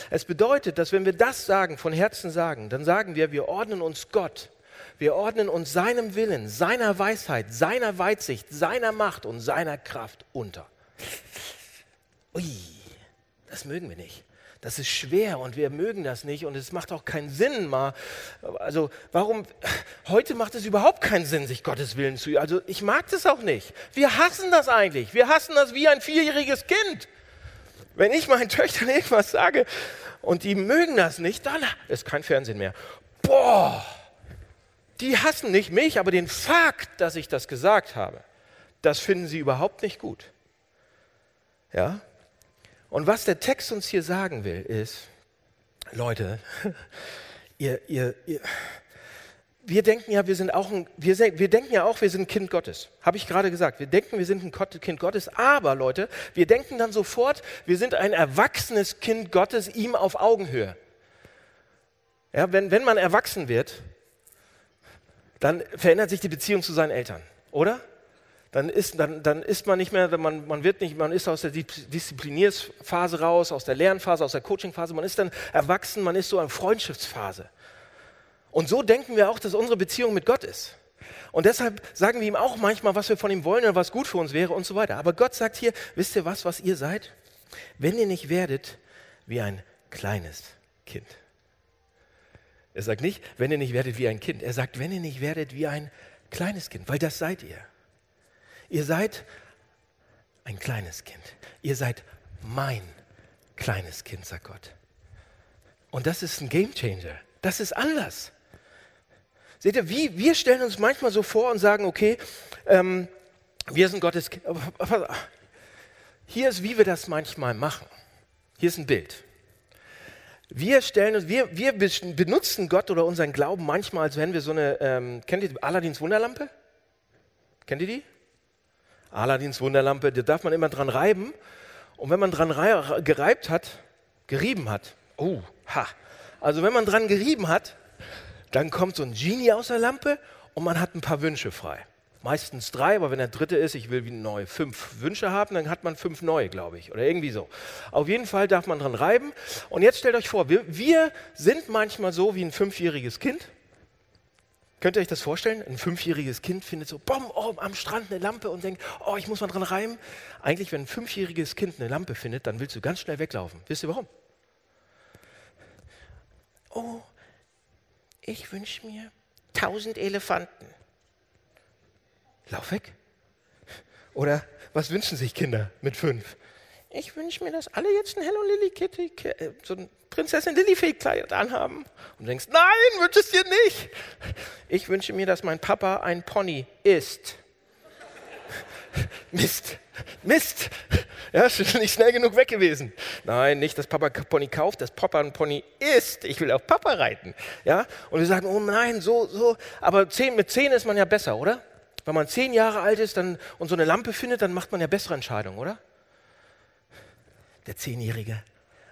Es bedeutet, dass wenn wir das sagen, von Herzen sagen, dann sagen wir, wir ordnen uns Gott. Wir ordnen uns seinem Willen, seiner Weisheit, seiner Weitsicht, seiner Macht und seiner Kraft unter. Ui, das mögen wir nicht. Das ist schwer und wir mögen das nicht und es macht auch keinen Sinn mal. Also warum, heute macht es überhaupt keinen Sinn, sich Gottes Willen zu, also ich mag das auch nicht. Wir hassen das eigentlich. Wir hassen das wie ein vierjähriges Kind. Wenn ich meinen Töchtern irgendwas sage und die mögen das nicht, dann ist kein Fernsehen mehr. Boah, die hassen nicht mich, aber den Fakt, dass ich das gesagt habe, das finden sie überhaupt nicht gut. Ja? Und was der Text uns hier sagen will, ist, Leute, ihr, ihr, ihr, wir denken ja, wir sind auch ein, wir, wir denken ja auch, wir sind ein Kind Gottes. Habe ich gerade gesagt. Wir denken, wir sind ein Kind Gottes, aber Leute, wir denken dann sofort, wir sind ein erwachsenes Kind Gottes, ihm auf Augenhöhe. Ja, wenn, wenn man erwachsen wird, dann verändert sich die Beziehung zu seinen Eltern, oder? Dann ist, dann, dann ist man nicht mehr, man, man wird nicht, man ist aus der Disziplinierphase raus, aus der Lernphase, aus der Coachingphase, man ist dann erwachsen, man ist so in Freundschaftsphase. Und so denken wir auch, dass unsere Beziehung mit Gott ist. Und deshalb sagen wir ihm auch manchmal, was wir von ihm wollen oder was gut für uns wäre und so weiter. Aber Gott sagt hier, wisst ihr was, was ihr seid? Wenn ihr nicht werdet wie ein kleines Kind. Er sagt nicht, wenn ihr nicht werdet wie ein Kind. Er sagt, wenn ihr nicht werdet wie ein kleines Kind, weil das seid ihr. Ihr seid ein kleines Kind. Ihr seid mein kleines Kind, sagt Gott. Und das ist ein Gamechanger. Das ist anders. Seht ihr, wie, wir stellen uns manchmal so vor und sagen, okay, ähm, wir sind Gottes Kind. Hier ist, wie wir das manchmal machen. Hier ist ein Bild. Wir stellen uns, wir, wir benutzen Gott oder unseren Glauben manchmal, als wenn wir so eine, ähm, kennt ihr Aladins Wunderlampe? Kennt ihr die? Aladins Wunderlampe, da darf man immer dran reiben. Und wenn man dran gereibt hat, gerieben hat, oh, ha. Also wenn man dran gerieben hat, dann kommt so ein Genie aus der Lampe und man hat ein paar Wünsche frei. Meistens drei, aber wenn der dritte ist, ich will wie neu fünf Wünsche haben, dann hat man fünf neue, glaube ich, oder irgendwie so. Auf jeden Fall darf man dran reiben. Und jetzt stellt euch vor, wir, wir sind manchmal so wie ein fünfjähriges Kind Könnt ihr euch das vorstellen? Ein fünfjähriges Kind findet so, bom, oh, am Strand eine Lampe und denkt, oh, ich muss mal dran reimen. Eigentlich, wenn ein fünfjähriges Kind eine Lampe findet, dann willst du ganz schnell weglaufen. Wisst ihr warum? Oh, ich wünsche mir tausend Elefanten. Lauf weg. Oder was wünschen sich Kinder mit fünf? Ich wünsche mir, dass alle jetzt ein Hello Lily Kitty, äh, so ein Prinzessin Lillifee-Kleid anhaben. Und du denkst, nein, wünschst dir nicht. Ich wünsche mir, dass mein Papa ein Pony ist. Mist, Mist. Ja, nicht schnell genug weg gewesen. Nein, nicht, dass Papa Pony kauft, dass Papa ein Pony ist. Ich will auf Papa reiten. Ja, und wir sagen, oh nein, so, so. Aber zehn, mit zehn ist man ja besser, oder? Wenn man zehn Jahre alt ist dann, und so eine Lampe findet, dann macht man ja bessere Entscheidungen, oder? Der Zehnjährige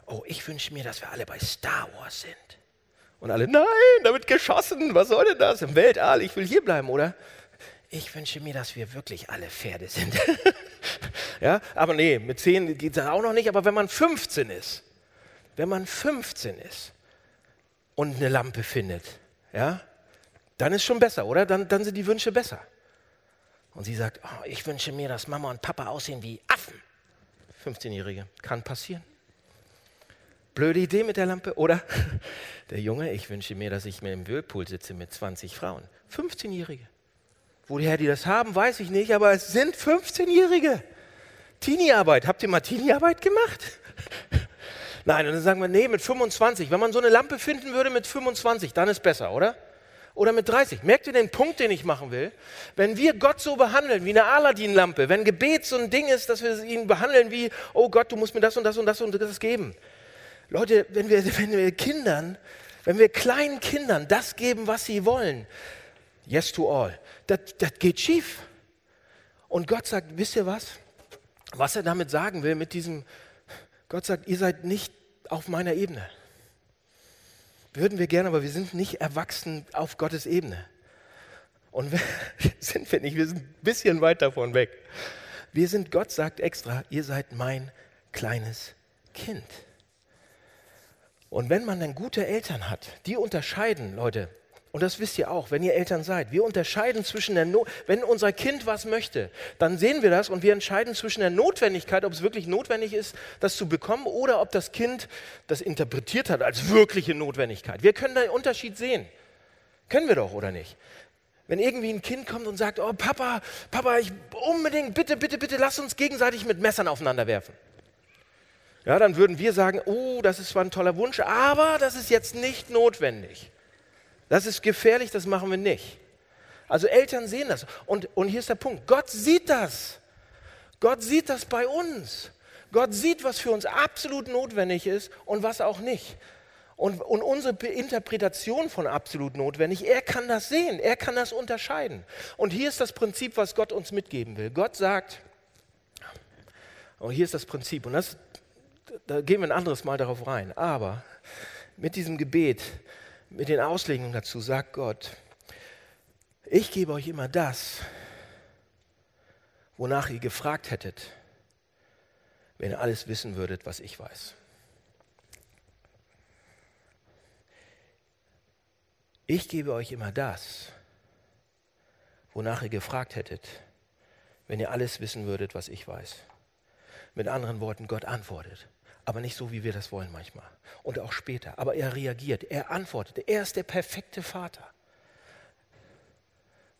oh, ich wünsche mir, dass wir alle bei Star Wars sind. Und alle, nein, damit geschossen, was soll denn das? Im Weltall, ich will hier bleiben, oder? Ich wünsche mir, dass wir wirklich alle Pferde sind. ja, aber nee, mit 10 geht das auch noch nicht, aber wenn man 15 ist, wenn man 15 ist und eine Lampe findet, ja, dann ist schon besser, oder? Dann, dann sind die Wünsche besser. Und sie sagt, oh, ich wünsche mir, dass Mama und Papa aussehen wie Affen. 15-Jährige, kann passieren Blöde Idee mit der Lampe. Oder der Junge, ich wünsche mir, dass ich mir im Whirlpool sitze mit 20 Frauen. 15-Jährige. Woher die das haben, weiß ich nicht, aber es sind 15-Jährige. Teenie-Arbeit. Habt ihr mal Teenie-Arbeit gemacht? Nein, und dann sagen wir, nee, mit 25. Wenn man so eine Lampe finden würde mit 25, dann ist besser, oder? Oder mit 30. Merkt ihr den Punkt, den ich machen will? Wenn wir Gott so behandeln wie eine Aladdin-Lampe, wenn Gebet so ein Ding ist, dass wir ihn behandeln wie, oh Gott, du musst mir das und das und das und das geben. Leute, wenn wir, wenn wir Kindern, wenn wir kleinen Kindern das geben, was sie wollen, yes to all, das, das geht schief. Und Gott sagt, wisst ihr was? Was er damit sagen will mit diesem, Gott sagt, ihr seid nicht auf meiner Ebene. Würden wir gerne, aber wir sind nicht erwachsen auf Gottes Ebene. Und sind wir nicht, wir sind ein bisschen weit davon weg. Wir sind, Gott sagt extra, ihr seid mein kleines Kind. Und wenn man dann gute Eltern hat, die unterscheiden, Leute, und das wisst ihr auch, wenn ihr Eltern seid. Wir unterscheiden zwischen der Not, wenn unser Kind was möchte, dann sehen wir das und wir entscheiden zwischen der Notwendigkeit, ob es wirklich notwendig ist, das zu bekommen oder ob das Kind das interpretiert hat als wirkliche Notwendigkeit. Wir können den Unterschied sehen. Können wir doch, oder nicht? Wenn irgendwie ein Kind kommt und sagt, oh Papa, Papa, ich unbedingt, bitte, bitte, bitte, lass uns gegenseitig mit Messern aufeinander werfen. Ja, dann würden wir sagen, oh, das ist zwar ein toller Wunsch, aber das ist jetzt nicht notwendig. Das ist gefährlich, das machen wir nicht. Also Eltern sehen das. Und, und hier ist der Punkt. Gott sieht das. Gott sieht das bei uns. Gott sieht, was für uns absolut notwendig ist und was auch nicht. Und, und unsere Interpretation von absolut notwendig, er kann das sehen, er kann das unterscheiden. Und hier ist das Prinzip, was Gott uns mitgeben will. Gott sagt, oh, hier ist das Prinzip, und das, da gehen wir ein anderes Mal darauf rein, aber mit diesem Gebet mit den Auslegungen dazu sagt Gott, ich gebe euch immer das, wonach ihr gefragt hättet, wenn ihr alles wissen würdet, was ich weiß. Ich gebe euch immer das, wonach ihr gefragt hättet, wenn ihr alles wissen würdet, was ich weiß. Mit anderen Worten, Gott antwortet aber nicht so, wie wir das wollen manchmal. Und auch später. Aber er reagiert, er antwortet. Er ist der perfekte Vater.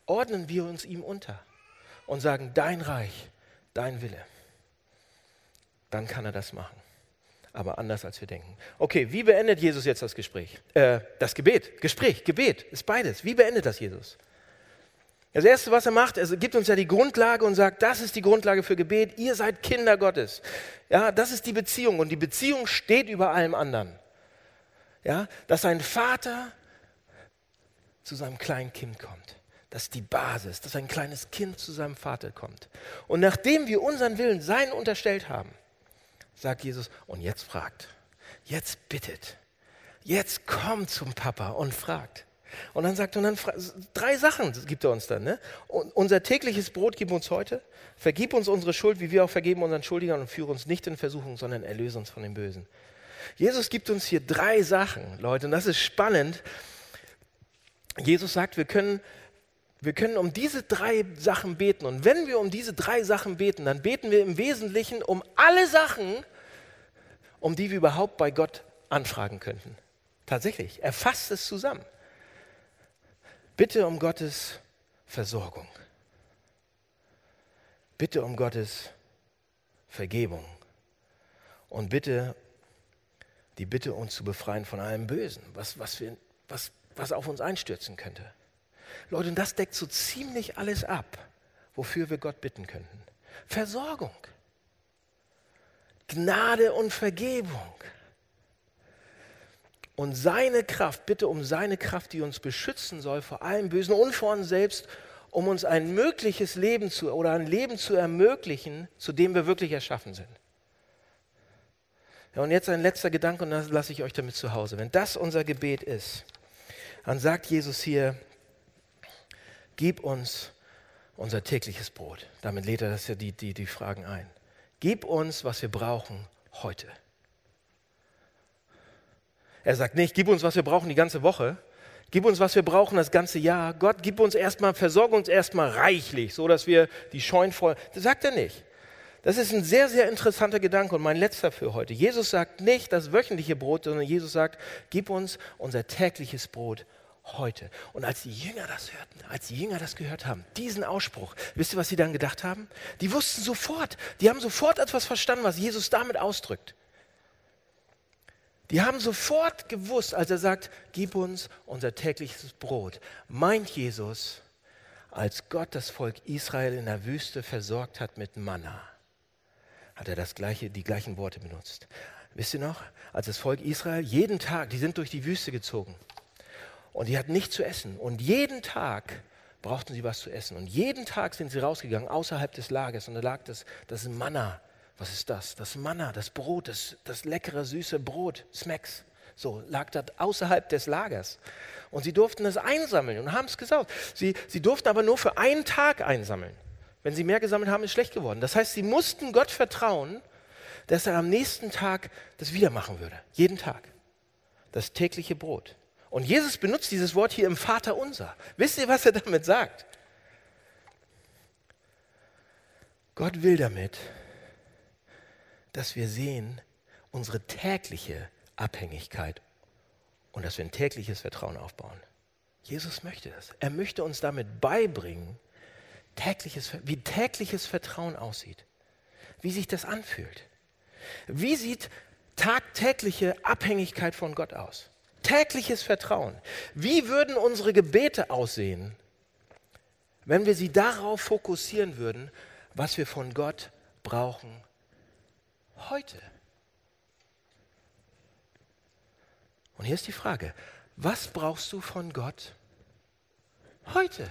Ordnen wir uns ihm unter und sagen, dein Reich, dein Wille. Dann kann er das machen. Aber anders, als wir denken. Okay, wie beendet Jesus jetzt das Gespräch? Äh, das Gebet. Gespräch, Gebet ist beides. Wie beendet das Jesus? Das Erste, was er macht, er gibt uns ja die Grundlage und sagt, das ist die Grundlage für Gebet, ihr seid Kinder Gottes. Ja, das ist die Beziehung und die Beziehung steht über allem anderen. Ja, dass ein Vater zu seinem kleinen Kind kommt. Das ist die Basis, dass ein kleines Kind zu seinem Vater kommt. Und nachdem wir unseren Willen seinen unterstellt haben, sagt Jesus, und jetzt fragt, jetzt bittet, jetzt kommt zum Papa und fragt. Und dann sagt er, dann drei Sachen gibt er uns dann. Ne? Unser tägliches Brot gib uns heute. Vergib uns unsere Schuld, wie wir auch vergeben unseren Schuldigern und führe uns nicht in Versuchung, sondern erlöse uns von dem Bösen. Jesus gibt uns hier drei Sachen, Leute, und das ist spannend. Jesus sagt, wir können, wir können um diese drei Sachen beten. Und wenn wir um diese drei Sachen beten, dann beten wir im Wesentlichen um alle Sachen, um die wir überhaupt bei Gott anfragen könnten. Tatsächlich, er fasst es zusammen. Bitte um Gottes Versorgung. Bitte um Gottes Vergebung. Und bitte die Bitte, uns zu befreien von allem Bösen, was, was, wir, was, was auf uns einstürzen könnte. Leute, und das deckt so ziemlich alles ab, wofür wir Gott bitten könnten. Versorgung, Gnade und Vergebung und seine Kraft, bitte um seine Kraft, die uns beschützen soll vor allem Bösen und vor uns selbst, um uns ein mögliches Leben zu oder ein Leben zu ermöglichen, zu dem wir wirklich erschaffen sind. Ja, und jetzt ein letzter Gedanke und das lasse ich euch damit zu Hause. Wenn das unser Gebet ist, dann sagt Jesus hier, gib uns unser tägliches Brot. Damit lädt er das ja die, die, die Fragen ein. Gib uns, was wir brauchen heute. Er sagt nicht, gib uns, was wir brauchen die ganze Woche. Gib uns, was wir brauchen das ganze Jahr. Gott, gib uns erstmal, versorge uns erstmal reichlich, so dass wir die Scheunen voll. Das sagt er nicht. Das ist ein sehr, sehr interessanter Gedanke und mein letzter für heute. Jesus sagt nicht das wöchentliche Brot, sondern Jesus sagt, gib uns unser tägliches Brot heute. Und als die Jünger das hörten, als die Jünger das gehört haben, diesen Ausspruch, wisst ihr, was sie dann gedacht haben? Die wussten sofort, die haben sofort etwas verstanden, was Jesus damit ausdrückt. Die haben sofort gewusst, als er sagt, gib uns unser tägliches Brot, meint Jesus, als Gott das Volk Israel in der Wüste versorgt hat mit Manna, hat er das gleiche, die gleichen Worte benutzt. Wisst ihr noch, als das Volk Israel jeden Tag, die sind durch die Wüste gezogen und die hatten nichts zu essen und jeden Tag brauchten sie was zu essen und jeden Tag sind sie rausgegangen außerhalb des Lagers und da lag das, das Manna was ist das? Das Manna, das Brot, das, das leckere, süße Brot, Smacks. So lag das außerhalb des Lagers. Und sie durften es einsammeln und haben es gesaugt. Sie, sie durften aber nur für einen Tag einsammeln. Wenn sie mehr gesammelt haben, ist schlecht geworden. Das heißt, sie mussten Gott vertrauen, dass er am nächsten Tag das wieder machen würde. Jeden Tag. Das tägliche Brot. Und Jesus benutzt dieses Wort hier im Vater unser. Wisst ihr, was er damit sagt? Gott will damit, dass wir sehen unsere tägliche Abhängigkeit und dass wir ein tägliches Vertrauen aufbauen. Jesus möchte das. Er möchte uns damit beibringen, tägliches, wie tägliches Vertrauen aussieht, wie sich das anfühlt. Wie sieht tagtägliche Abhängigkeit von Gott aus? Tägliches Vertrauen. Wie würden unsere Gebete aussehen, wenn wir sie darauf fokussieren würden, was wir von Gott brauchen heute. Und hier ist die Frage, was brauchst du von Gott heute?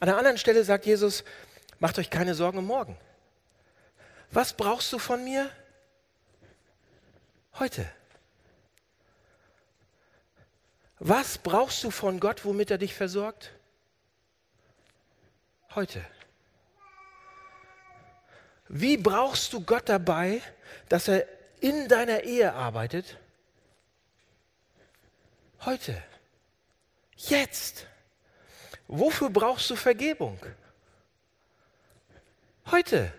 An einer anderen Stelle sagt Jesus, macht euch keine Sorgen um morgen. Was brauchst du von mir heute? Was brauchst du von Gott, womit er dich versorgt? Heute. Wie brauchst du Gott dabei, dass er in deiner Ehe arbeitet? Heute. Jetzt. Wofür brauchst du Vergebung? Heute.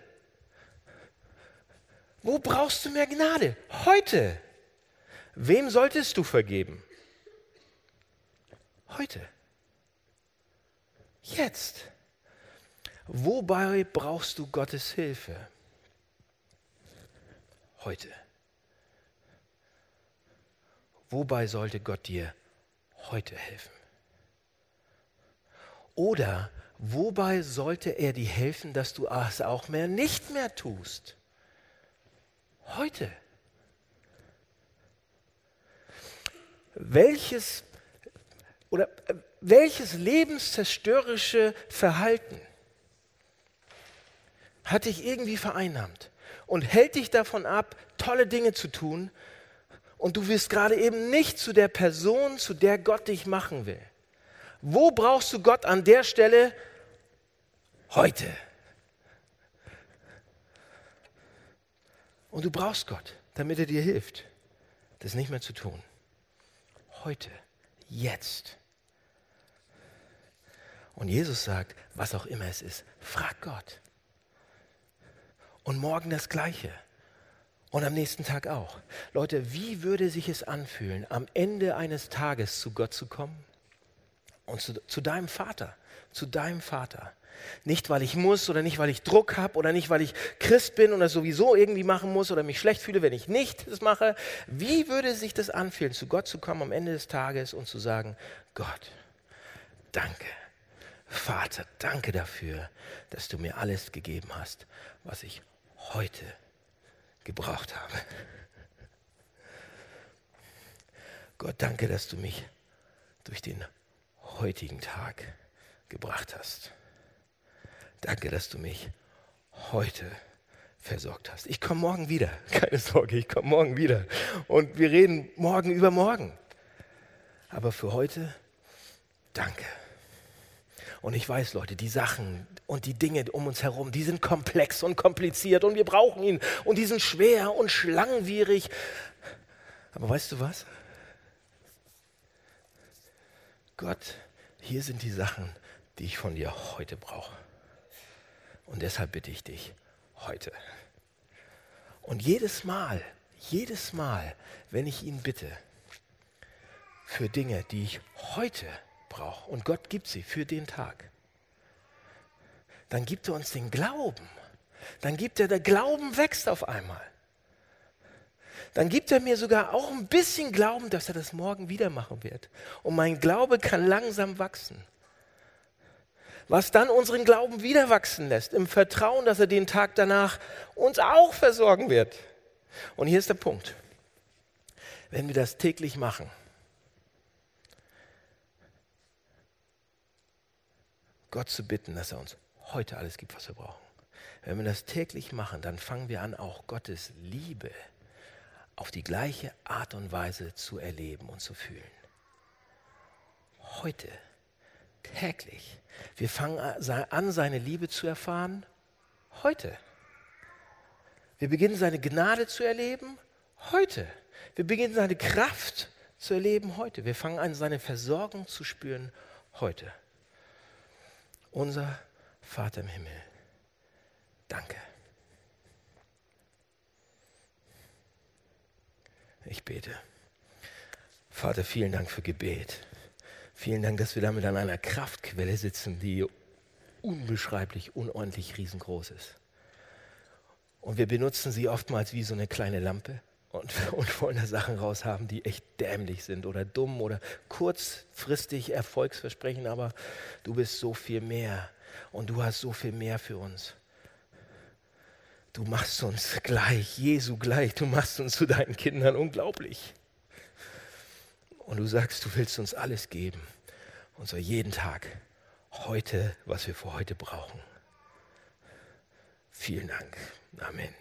Wo brauchst du mehr Gnade? Heute. Wem solltest du vergeben? Heute. Jetzt. Wobei brauchst du Gottes Hilfe? Heute. Wobei sollte Gott dir heute helfen? Oder wobei sollte er dir helfen, dass du es auch mehr nicht mehr tust? Heute. Welches oder äh, welches lebenszerstörerische Verhalten hat dich irgendwie vereinnahmt und hält dich davon ab, tolle Dinge zu tun und du wirst gerade eben nicht zu der Person, zu der Gott dich machen will. Wo brauchst du Gott an der Stelle? Heute. Und du brauchst Gott, damit er dir hilft, das nicht mehr zu tun. Heute, jetzt. Und Jesus sagt, was auch immer es ist, frag Gott und morgen das Gleiche. Und am nächsten Tag auch. Leute, wie würde sich es anfühlen, am Ende eines Tages zu Gott zu kommen? Und zu, zu deinem Vater, zu deinem Vater. Nicht, weil ich muss oder nicht, weil ich Druck habe oder nicht, weil ich Christ bin oder sowieso irgendwie machen muss oder mich schlecht fühle, wenn ich nicht das mache. Wie würde sich das anfühlen, zu Gott zu kommen am Ende des Tages und zu sagen, Gott, danke. Vater, danke dafür, dass du mir alles gegeben hast, was ich heute gebraucht habe. Gott, danke, dass du mich durch den heutigen Tag gebracht hast. Danke, dass du mich heute versorgt hast. Ich komme morgen wieder. Keine Sorge, ich komme morgen wieder. Und wir reden morgen über morgen. Aber für heute, danke. Und ich weiß, Leute, die Sachen und die Dinge um uns herum, die sind komplex und kompliziert und wir brauchen ihn. Und die sind schwer und langwierig. Aber weißt du was? Gott, hier sind die Sachen, die ich von dir heute brauche. Und deshalb bitte ich dich heute. Und jedes Mal, jedes Mal, wenn ich ihn bitte für Dinge, die ich heute brauche, und Gott gibt sie für den Tag, dann gibt er uns den Glauben. Dann gibt er, der Glauben wächst auf einmal. Dann gibt er mir sogar auch ein bisschen Glauben, dass er das morgen wieder machen wird. Und mein Glaube kann langsam wachsen. Was dann unseren Glauben wieder wachsen lässt, im Vertrauen, dass er den Tag danach uns auch versorgen wird. Und hier ist der Punkt. Wenn wir das täglich machen, Gott zu bitten, dass er uns heute alles gibt, was wir brauchen. Wenn wir das täglich machen, dann fangen wir an, auch Gottes Liebe auf die gleiche Art und Weise zu erleben und zu fühlen. Heute, täglich. Wir fangen an, seine Liebe zu erfahren. Heute. Wir beginnen seine Gnade zu erleben. Heute. Wir beginnen seine Kraft zu erleben. Heute. Wir fangen an, seine Versorgung zu spüren. Heute. Unser Vater im Himmel, danke. Ich bete. Vater, vielen Dank für Gebet. Vielen Dank, dass wir damit an einer Kraftquelle sitzen, die unbeschreiblich, unordentlich riesengroß ist. Und wir benutzen sie oftmals wie so eine kleine Lampe und, und wollen da Sachen raushaben, die echt dämlich sind oder dumm oder kurzfristig Erfolgsversprechen, aber du bist so viel mehr und du hast so viel mehr für uns. Du machst uns gleich, Jesu gleich, du machst uns zu deinen Kindern unglaublich. Und du sagst, du willst uns alles geben, und zwar jeden Tag, heute, was wir für heute brauchen. Vielen Dank. Amen.